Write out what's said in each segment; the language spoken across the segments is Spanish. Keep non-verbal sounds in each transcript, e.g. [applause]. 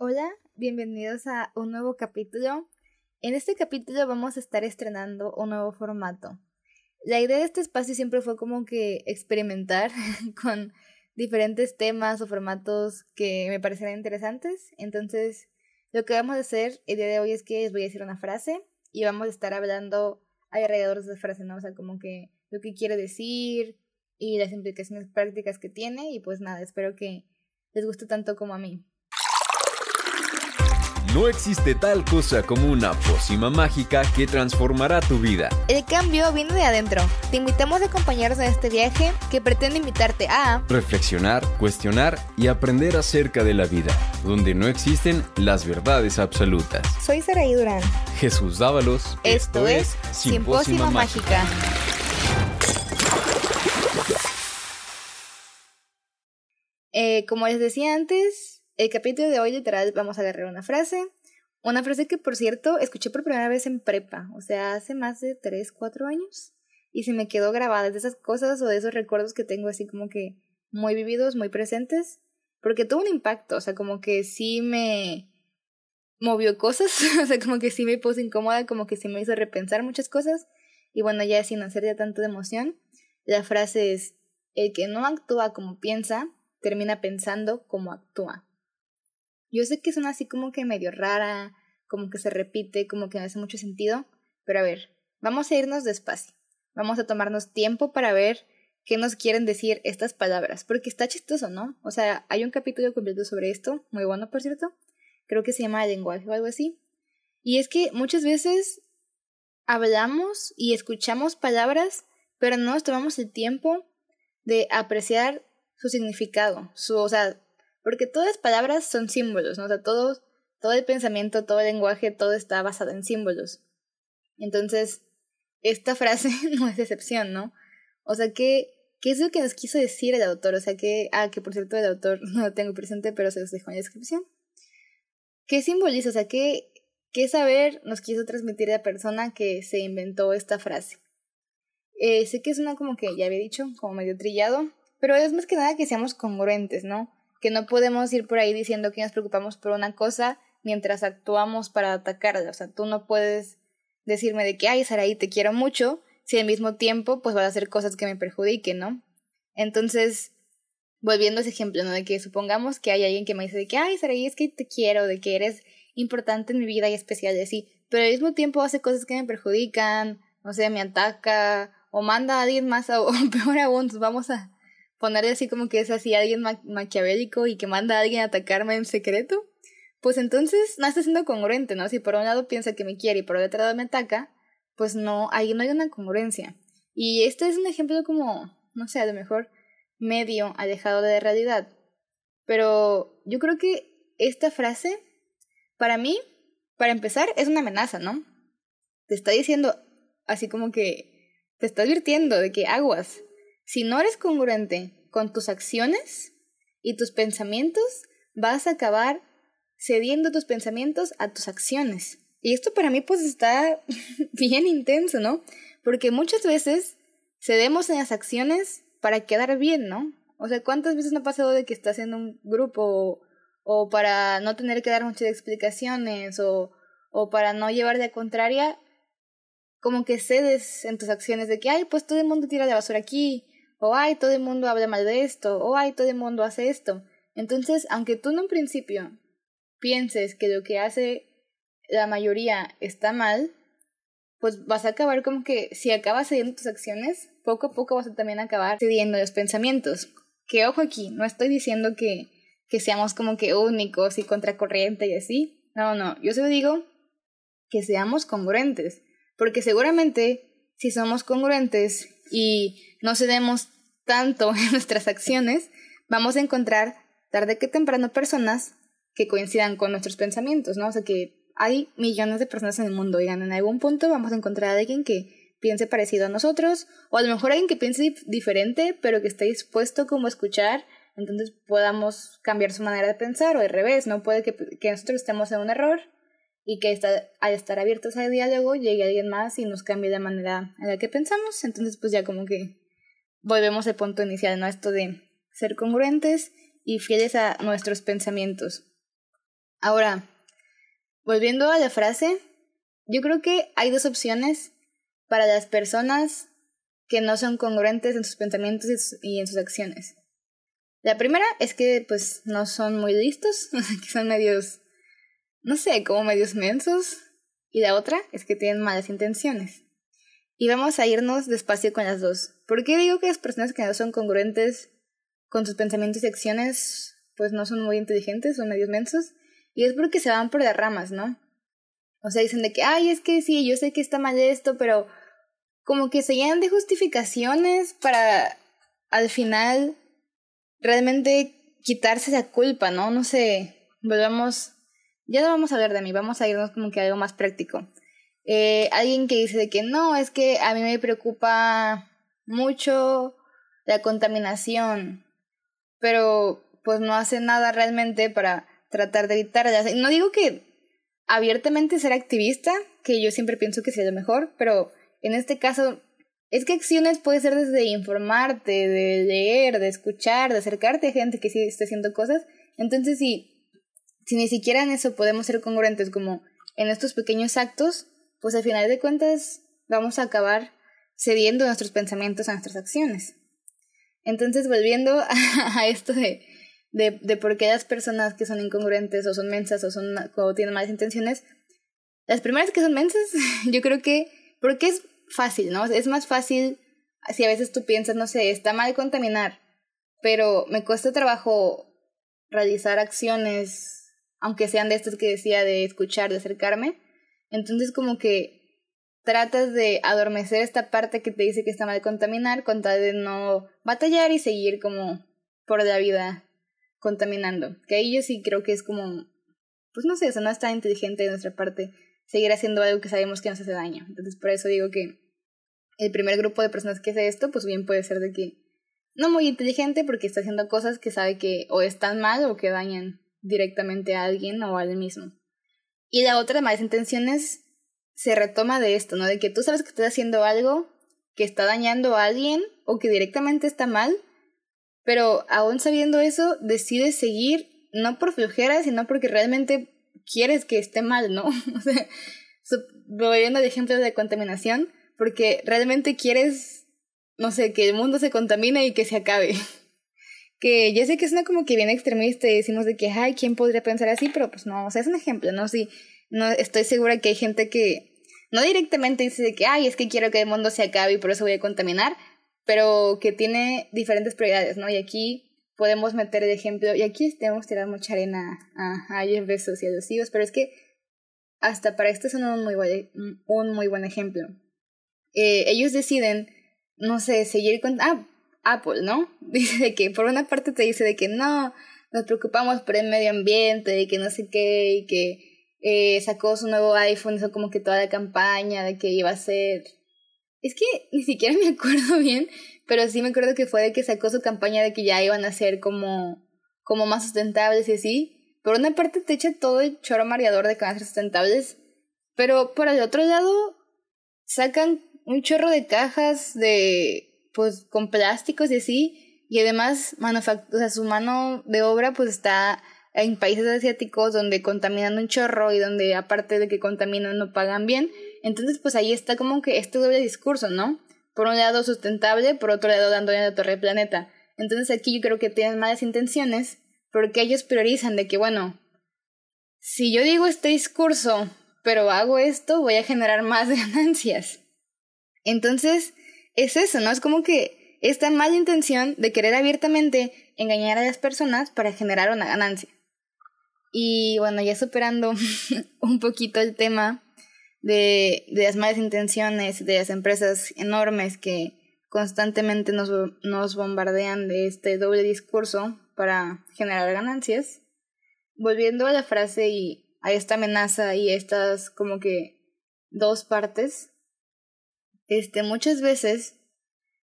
Hola, bienvenidos a un nuevo capítulo. En este capítulo vamos a estar estrenando un nuevo formato. La idea de este espacio siempre fue como que experimentar [laughs] con diferentes temas o formatos que me parecieran interesantes. Entonces, lo que vamos a hacer el día de hoy es que les voy a decir una frase y vamos a estar hablando alrededor de esa frase, ¿no? O sea, como que lo que quiere decir y las implicaciones prácticas que tiene y pues nada, espero que les guste tanto como a mí. No existe tal cosa como una pócima mágica que transformará tu vida. El cambio viene de adentro. Te invitamos a acompañarnos en este viaje que pretende invitarte a reflexionar, cuestionar y aprender acerca de la vida, donde no existen las verdades absolutas. Soy Saraí Durán. Jesús Dávalos. Esto, es Simpósima Mágica. Eh, como les decía antes, el capítulo de hoy literal vamos a agarrar una frase, una frase que por cierto escuché por primera vez en prepa, o sea, hace más de 3, 4 años, y se me quedó grabada de esas cosas o de esos recuerdos que tengo así como que muy vividos, muy presentes, porque tuvo un impacto, o sea, como que sí me movió cosas, [laughs] o sea, como que sí me puso incómoda, como que sí me hizo repensar muchas cosas, y bueno, ya sin hacer ya tanto de emoción, la frase es, el que no actúa como piensa, termina pensando como actúa. Yo sé que suena así como que medio rara, como que se repite, como que no hace mucho sentido, pero a ver, vamos a irnos despacio. Vamos a tomarnos tiempo para ver qué nos quieren decir estas palabras, porque está chistoso, ¿no? O sea, hay un capítulo completo sobre esto, muy bueno, por cierto. Creo que se llama lenguaje o algo así. Y es que muchas veces hablamos y escuchamos palabras, pero no nos tomamos el tiempo de apreciar su significado, su, o sea, porque todas las palabras son símbolos, ¿no? O sea, todo, todo el pensamiento, todo el lenguaje, todo está basado en símbolos. Entonces, esta frase [laughs] no es excepción, ¿no? O sea, ¿qué, ¿qué es lo que nos quiso decir el autor? O sea, que, ah, que por cierto el autor [laughs] no lo tengo presente, pero se los dejo en la descripción. ¿Qué simboliza? O sea, ¿qué, qué saber nos quiso transmitir la persona que se inventó esta frase? Eh, sé que es una como que ya había dicho, como medio trillado, pero es más que nada que seamos congruentes, ¿no? Que no podemos ir por ahí diciendo que nos preocupamos por una cosa mientras actuamos para atacarla. O sea, tú no puedes decirme de que, ay, Saraí, te quiero mucho, si al mismo tiempo, pues vas a hacer cosas que me perjudiquen, ¿no? Entonces, volviendo a ese ejemplo, ¿no? De que supongamos que hay alguien que me dice de que, ay, Saraí, es que te quiero, de que eres importante en mi vida y especial y así, pero al mismo tiempo hace cosas que me perjudican, o sea, me ataca, o manda a alguien más, o [laughs] peor aún, vamos a ponerle así como que es así alguien maquiavélico y que manda a alguien a atacarme en secreto, pues entonces no está siendo congruente, ¿no? Si por un lado piensa que me quiere y por otro lado me ataca, pues no, ahí no hay una congruencia. Y este es un ejemplo como, no sé, a lo mejor medio alejado de la realidad. Pero yo creo que esta frase, para mí, para empezar, es una amenaza, ¿no? Te está diciendo así como que, te está advirtiendo de que aguas, si no eres congruente con tus acciones y tus pensamientos, vas a acabar cediendo tus pensamientos a tus acciones. Y esto para mí pues está [laughs] bien intenso, ¿no? Porque muchas veces cedemos en las acciones para quedar bien, ¿no? O sea, ¿cuántas veces no ha pasado de que estás en un grupo o, para no tener que dar muchas explicaciones o, o para no llevar de contraria, como que cedes en tus acciones de que, ay, pues todo el mundo tira de basura aquí, o ay, todo el mundo habla mal de esto, o ay, todo el mundo hace esto. Entonces, aunque tú en un principio pienses que lo que hace la mayoría está mal, pues vas a acabar como que si acabas cediendo tus acciones, poco a poco vas a también acabar cediendo los pensamientos. Que ojo aquí, no estoy diciendo que, que seamos como que únicos y contracorriente y así. No, no, yo solo digo que seamos congruentes, porque seguramente si somos congruentes y no cedemos tanto [laughs] en nuestras acciones, vamos a encontrar tarde que temprano personas que coincidan con nuestros pensamientos, ¿no? O sea que hay millones de personas en el mundo y en algún punto vamos a encontrar a alguien que piense parecido a nosotros o a lo mejor alguien que piense diferente pero que esté dispuesto como a escuchar entonces podamos cambiar su manera de pensar o al revés, ¿no? Puede que, que nosotros estemos en un error y que al estar abiertos al diálogo llegue alguien más y nos cambie la manera en la que pensamos, entonces pues ya como que volvemos al punto inicial, ¿no? Esto de ser congruentes y fieles a nuestros pensamientos. Ahora, volviendo a la frase, yo creo que hay dos opciones para las personas que no son congruentes en sus pensamientos y en sus acciones. La primera es que pues no son muy listos, [laughs] que son medios, no sé, como medios mensos. Y la otra es que tienen malas intenciones. Y vamos a irnos despacio con las dos. ¿Por qué digo que las personas que no son congruentes con sus pensamientos y acciones pues no son muy inteligentes, son medios mensos? Y es porque se van por las ramas, ¿no? O sea, dicen de que, ay, es que sí, yo sé que está mal esto, pero como que se llenan de justificaciones para al final realmente quitarse esa culpa, ¿no? No sé, volvamos, ya no vamos a hablar de mí, vamos a irnos como que a algo más práctico. Eh, alguien que dice de que no, es que a mí me preocupa mucho la contaminación, pero pues no hace nada realmente para tratar de evitarla. No digo que abiertamente ser activista, que yo siempre pienso que sea lo mejor, pero en este caso es que acciones puede ser desde informarte, de leer, de escuchar, de acercarte a gente que sí está haciendo cosas. Entonces, si, si ni siquiera en eso podemos ser congruentes como en estos pequeños actos, pues al final de cuentas vamos a acabar cediendo nuestros pensamientos a nuestras acciones. Entonces, volviendo [laughs] a, esto de, de, de, por qué las personas que son incongruentes o son mensas o, son, o tienen malas intenciones, las primeras que son mensas, [laughs] yo creo que porque es fácil, ¿no? Es más fácil si a veces tú piensas, no sé, está mal contaminar, pero me cuesta trabajo realizar acciones, aunque sean de estas que decía, de escuchar, de acercarme. Entonces como que tratas de adormecer esta parte que te dice que está mal contaminar con tal de no batallar y seguir como por la vida contaminando. Que ahí yo sí creo que es como, pues no sé, eso no está inteligente de nuestra parte seguir haciendo algo que sabemos que nos hace daño. Entonces, por eso digo que el primer grupo de personas que hace esto, pues bien puede ser de que no muy inteligente porque está haciendo cosas que sabe que o están mal o que dañan directamente a alguien o a él mismo. Y la otra malas intenciones se retoma de esto, ¿no? De que tú sabes que estás haciendo algo que está dañando a alguien o que directamente está mal, pero aún sabiendo eso, decides seguir no por flojera, sino porque realmente quieres que esté mal, ¿no? [laughs] o sea, volviendo de ejemplo de contaminación, porque realmente quieres, no sé, que el mundo se contamine y que se acabe. Que ya sé que suena como que bien extremista y decimos de que, ay, ¿quién podría pensar así? Pero pues no, o sea, es un ejemplo, ¿no? Sí, no, estoy segura que hay gente que no directamente dice de que, ay, es que quiero que el mundo se acabe y por eso voy a contaminar, pero que tiene diferentes prioridades, ¿no? Y aquí podemos meter el ejemplo, y aquí tenemos que tirar mucha arena a, a Jeff Bezos y a los hijos, pero es que hasta para esto son un muy buen, un muy buen ejemplo. Eh, ellos deciden, no sé, seguir con... Ah, Apple, ¿no? [laughs] Dice de que por una parte te dice de que no, nos preocupamos por el medio ambiente y que no sé qué, y que eh, sacó su nuevo iPhone, hizo como que toda la campaña de que iba a ser... Es que ni siquiera me [laughs] acuerdo bien, pero sí me acuerdo que fue de que sacó su campaña de que ya iban a ser como, como más sustentables y así. Por una parte te echa todo el choro mareador de que van a ser sustentables, pero por el otro lado sacan un chorro de cajas de, pues, con plásticos y así, y además o sea, su mano de obra pues está en países asiáticos donde contaminan un chorro y donde aparte de que contaminan no pagan bien. Entonces pues ahí está como que este doble discurso, ¿no? por un lado sustentable, por otro lado dando a la torre del planeta. Entonces aquí yo creo que tienen malas intenciones porque ellos priorizan de que, bueno, si yo digo este discurso, pero hago esto, voy a generar más [laughs] ganancias. Entonces, es eso, ¿no? Es como que esta mala intención de querer abiertamente engañar a las personas para generar una ganancia. Y bueno, ya superando [laughs] un poquito el tema, de, de las malas intenciones de las empresas enormes que constantemente nos, nos bombardean de este doble discurso para generar ganancias. Volviendo a la frase y a esta amenaza y estas como que dos partes, este, muchas veces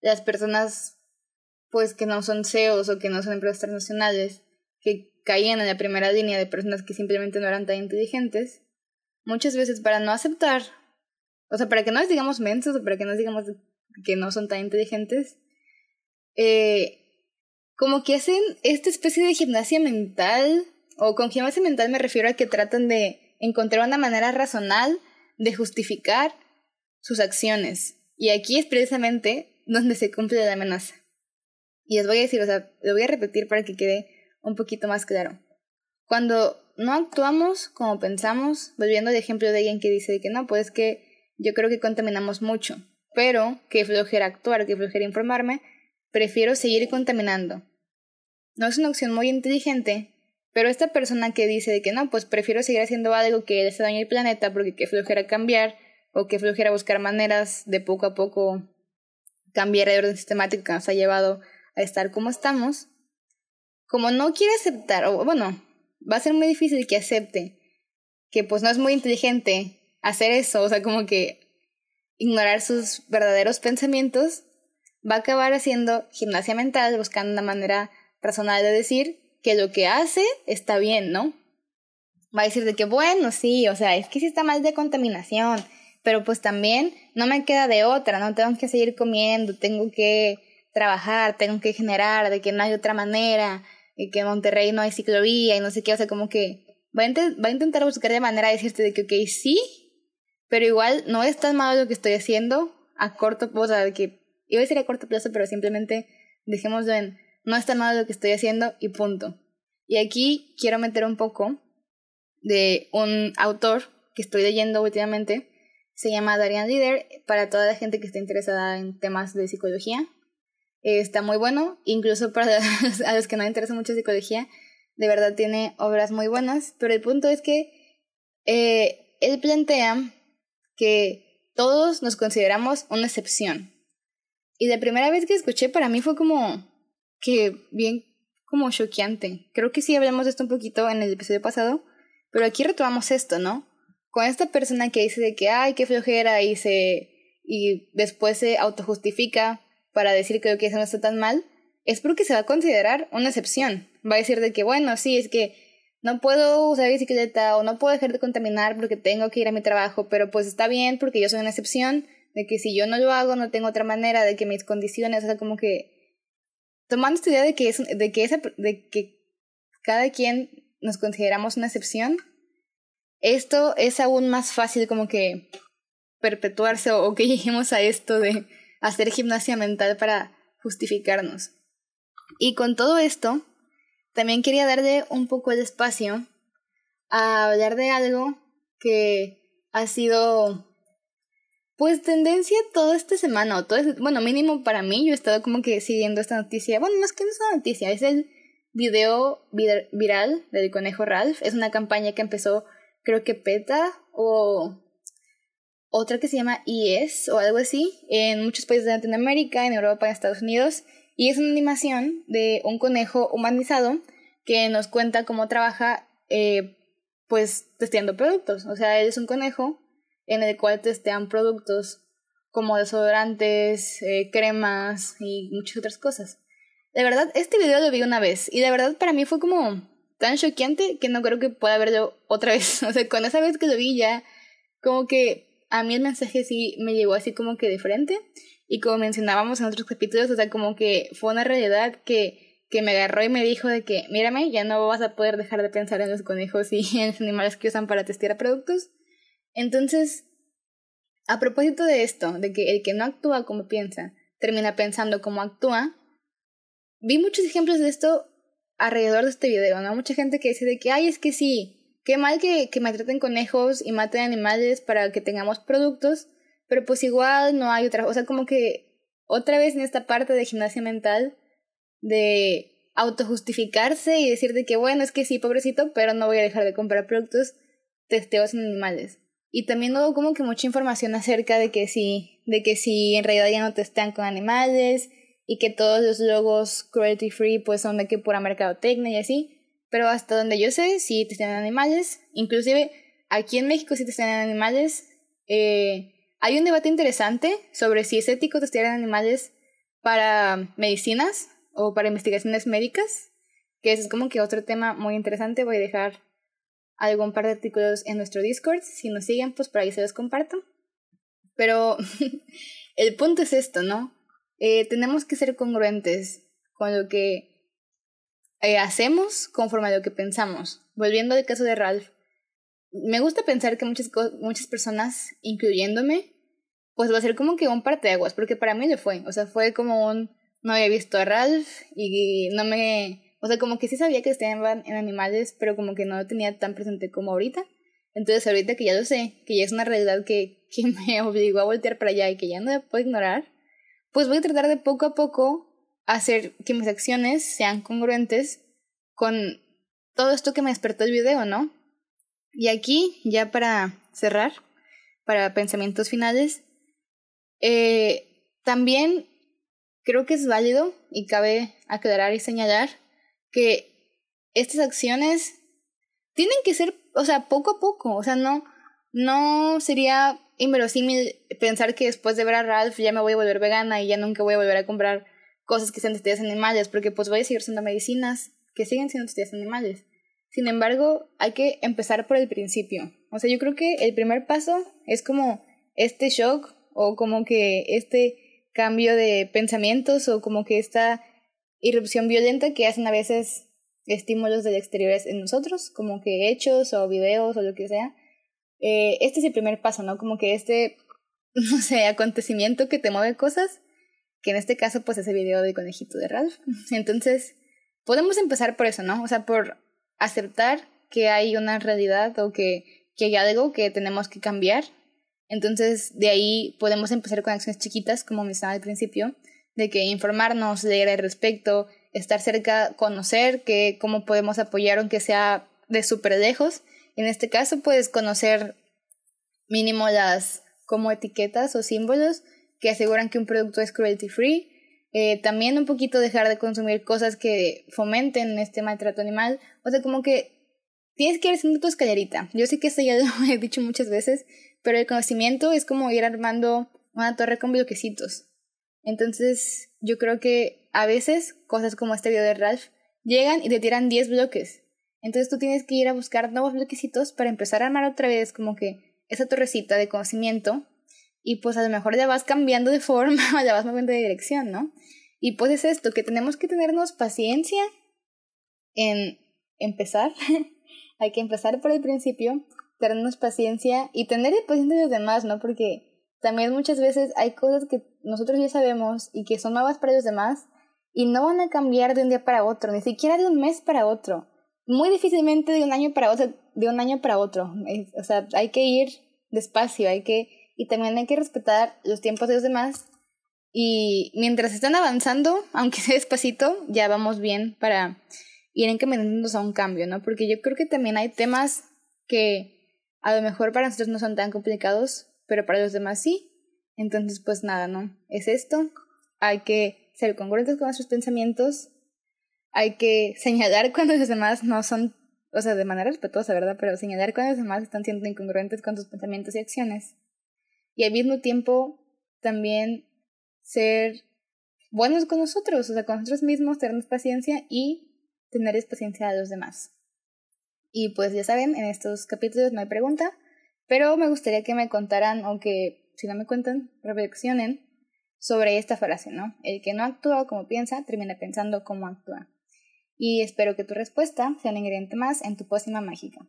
las personas pues que no son CEOs o que no son empresas transnacionales, que caían en la primera línea de personas que simplemente no eran tan inteligentes, muchas veces para no aceptar, o sea, para que no les digamos mensos o para que no les digamos que no son tan inteligentes, eh, como que hacen esta especie de gimnasia mental o con gimnasia mental me refiero a que tratan de encontrar una manera razonal de justificar sus acciones. Y aquí es precisamente donde se cumple la amenaza. Y les voy a decir, o sea, lo voy a repetir para que quede un poquito más claro. Cuando no actuamos como pensamos, volviendo al ejemplo de alguien que dice que no, pues que yo creo que contaminamos mucho, pero que flojera actuar, que flojera informarme, prefiero seguir contaminando. No es una opción muy inteligente, pero esta persona que dice de que no, pues prefiero seguir haciendo algo que le hace daño al planeta porque que flojera cambiar o que flojera buscar maneras de poco a poco cambiar el orden sistemático que nos ha llevado a estar como estamos, como no quiere aceptar, o bueno, va a ser muy difícil que acepte que pues no es muy inteligente hacer eso, o sea, como que ignorar sus verdaderos pensamientos, va a acabar haciendo gimnasia mental, buscando una manera razonable de decir que lo que hace está bien, ¿no? Va a decir de que, bueno, sí, o sea, es que sí está mal de contaminación, pero pues también no me queda de otra, no tengo que seguir comiendo, tengo que trabajar, tengo que generar, de que no hay otra manera, y que en Monterrey no hay ciclovía y no sé qué, o sea, como que va a, intentar buscar de manera de decirte de que, ok, sí, pero igual no es tan malo lo que estoy haciendo a corto o sea, de que iba a decir a corto plazo, pero simplemente dejémoslo en no es tan malo lo que estoy haciendo y punto. Y aquí quiero meter un poco de un autor que estoy leyendo últimamente, se llama Darian Lider, para toda la gente que esté interesada en temas de psicología. está muy bueno, incluso para [laughs] a los que no interesa mucho psicología, de verdad tiene obras muy buenas, pero el punto es que eh, él plantea que todos nos consideramos una excepción. Y la primera vez que escuché para mí fue como que bien como choqueante. Creo que sí hablamos de esto un poquito en el episodio pasado, pero aquí retomamos esto, ¿no? Con esta persona que dice de que, ay, qué flojera, y se, y después se autojustifica para decir que lo que eso no está tan mal, es porque se va a considerar una excepción. Va a decir de que, bueno, sí, es que no puedo usar bicicleta o no puedo dejar de contaminar porque tengo que ir a mi trabajo, pero pues está bien porque yo soy una excepción, de que si yo no lo hago no tengo otra manera, de que mis condiciones, o sea, como que tomando esta idea de que, es, de que, esa, de que cada quien nos consideramos una excepción, esto es aún más fácil como que perpetuarse o, que [laughs] lleguemos a esto de hacer gimnasia mental para justificarnos. Y con todo esto, también quería darle un poco de espacio a hablar de algo que ha sido pues tendencia toda esta semana, o todo este, bueno, mínimo para mí, yo he estado como que siguiendo esta noticia, bueno, no es que no es una noticia, es el video viral del conejo Ralph, es una campaña que empezó creo que PETA o otra que se llama IES o algo así, en muchos países de Latinoamérica, en Europa, en Estados Unidos, y es una animación de un conejo humanizado que nos cuenta cómo trabaja, eh, pues, testeando productos. O sea, él es un conejo en el cual testean productos como desodorantes, eh, cremas y muchas otras cosas. De verdad, este video lo vi una vez y de verdad para mí fue como tan choqueante que no creo que pueda verlo otra vez. [laughs] O sea, con esa vez que lo vi ya, como que a mí el mensaje sí me llegó así como que de frente y como mencionábamos en otros capítulos, o sea, como que fue una realidad que, que me agarró y me dijo de que, mírame, ya no vas a poder dejar de pensar en los conejos y [laughs] en los animales que usan para testear productos. Entonces, a propósito de esto, de que el que no actúa como piensa, termina pensando como actúa, vi muchos ejemplos de esto alrededor de este video, ¿no? Mucha gente que dice de que, ay, es que sí, qué mal que, que maltraten conejos y maten animales para que tengamos productos, pero pues igual no hay otra, o sea, como que otra vez en esta parte de gimnasia mental de autojustificarse y decir de que bueno, es que sí, pobrecito, pero no voy a dejar de comprar productos testeos en animales. Y también hubo como que mucha información acerca de que sí, de que sí, en realidad ya no testean con animales y que todos los logos cruelty free pues son de que pura mercadotecnia y así. Pero hasta donde yo sé, sí testean animales. Inclusive aquí en México sí testean animales. Eh, hay un debate interesante sobre si es ético testear animales para medicinas o para investigaciones médicas, que es como que otro tema muy interesante. Voy a dejar algún par de artículos en nuestro Discord. Si nos siguen, pues por ahí se los comparto. Pero [laughs] el punto es esto, ¿no? Eh, tenemos que ser congruentes con lo que eh, hacemos conforme a lo que pensamos. volviendo al caso de Ralph, me gusta pensar que muchas, muchas personas, incluyéndome, pues va a ser como que un parteaguas, porque para mí le fue. O sea, fue como un. No había visto a Ralph y no me. O sea, como que sí sabía que estaban en animales, pero como que no lo tenía tan presente como ahorita. Entonces, ahorita que ya lo sé, que ya es una realidad que, que [laughs] me obligó a voltear para allá y que ya no la puedo ignorar, pues voy a tratar de poco a poco hacer que mis acciones sean congruentes con todo esto que me despertó el video, ¿no? Y aquí, ya para cerrar, para pensamientos finales, eh, también creo que es válido y cabe aclarar y señalar que estas acciones tienen que ser, o sea, poco a poco, o sea, no, no sería inverosímil pensar que después de ver a Ralph ya me voy a volver vegana y ya nunca voy a volver a comprar cosas que sean de estudios animales, porque pues voy a seguir usando medicinas que siguen siendo estudios animales. Sin embargo, hay que empezar por el principio. O sea, yo creo que el primer paso es como este shock o como que este cambio de pensamientos o como que esta irrupción violenta que hacen a veces estímulos del exterior en nosotros, como que hechos o videos o lo que sea. Eh, este es el primer paso, ¿no? Como que este, [laughs] no sé, acontecimiento que te mueve cosas, que en este caso pues es el video del conejito de Ralph. [laughs] Entonces, podemos empezar por eso, ¿no? O sea, por aceptar que hay una realidad o que, que hay algo que tenemos que cambiar entonces, de ahí podemos empezar con acciones chiquitas, como mencionaba al principio, de que informarnos, leer al respecto, estar cerca, conocer que cómo podemos apoyar aunque sea de súper lejos. En este caso, puedes conocer mínimo las como etiquetas o símbolos que aseguran que un producto es cruelty free. Eh, también un poquito dejar de consumir cosas que fomenten este maltrato animal. O sea, como que tienes que ir haciendo tu escalerita. Yo sé que esto ya [laughs] lo he dicho muchas veces, pero el conocimiento es como ir armando una torre con bloquecitos. Entonces, yo creo que a veces cosas como este video de Ralph llegan y te tiran 10 bloques. Entonces tú tienes que ir a buscar nuevos bloquecitos para empezar a armar otra vez como que esa torrecita de conocimiento y pues a lo mejor ya vas cambiando de [laughs] forma, ya vas moviendo de dirección, ¿no? Y pues es esto, que tenemos que tenernos paciencia en empezar. [laughs] Hay que empezar por el principio tenernos paciencia y tener paciencia de los demás, ¿no? Porque también muchas veces hay cosas que nosotros ya sabemos y que son nuevas para los demás y no van a cambiar de un día para otro, ni siquiera de un mes para otro. Muy difícilmente de un año para otro, de un año para otro. O sea, hay que ir despacio, hay que y también hay que respetar los tiempos de los demás y mientras están avanzando, [laughs] aunque sea despacito, ya vamos bien para ir encaminándonos a un cambio, ¿no? Porque yo creo que también hay temas que a lo mejor para nosotros no son tan complicados, pero para los demás sí. Entonces, pues nada, ¿no? Es esto. Hay que ser congruentes con nuestros pensamientos. Hay que señalar [laughs] cuando los demás no son, o sea, de manera respetuosa, ¿verdad? Pero señalar cuando los demás están siendo incongruentes con sus pensamientos y acciones. Y al mismo tiempo, también ser buenos con nosotros, o sea, con nosotros mismos, tenernos paciencia y tener paciencia a los demás. Y pues ya saben, en estos capítulos no hay pregunta, pero me gustaría que me contaran, aunque si no me cuentan, reflexionen sobre esta frase, ¿no? El que no actúa como piensa, termina pensando como actúa. Y espero que tu respuesta sea un ingrediente más en tu pócima mágica.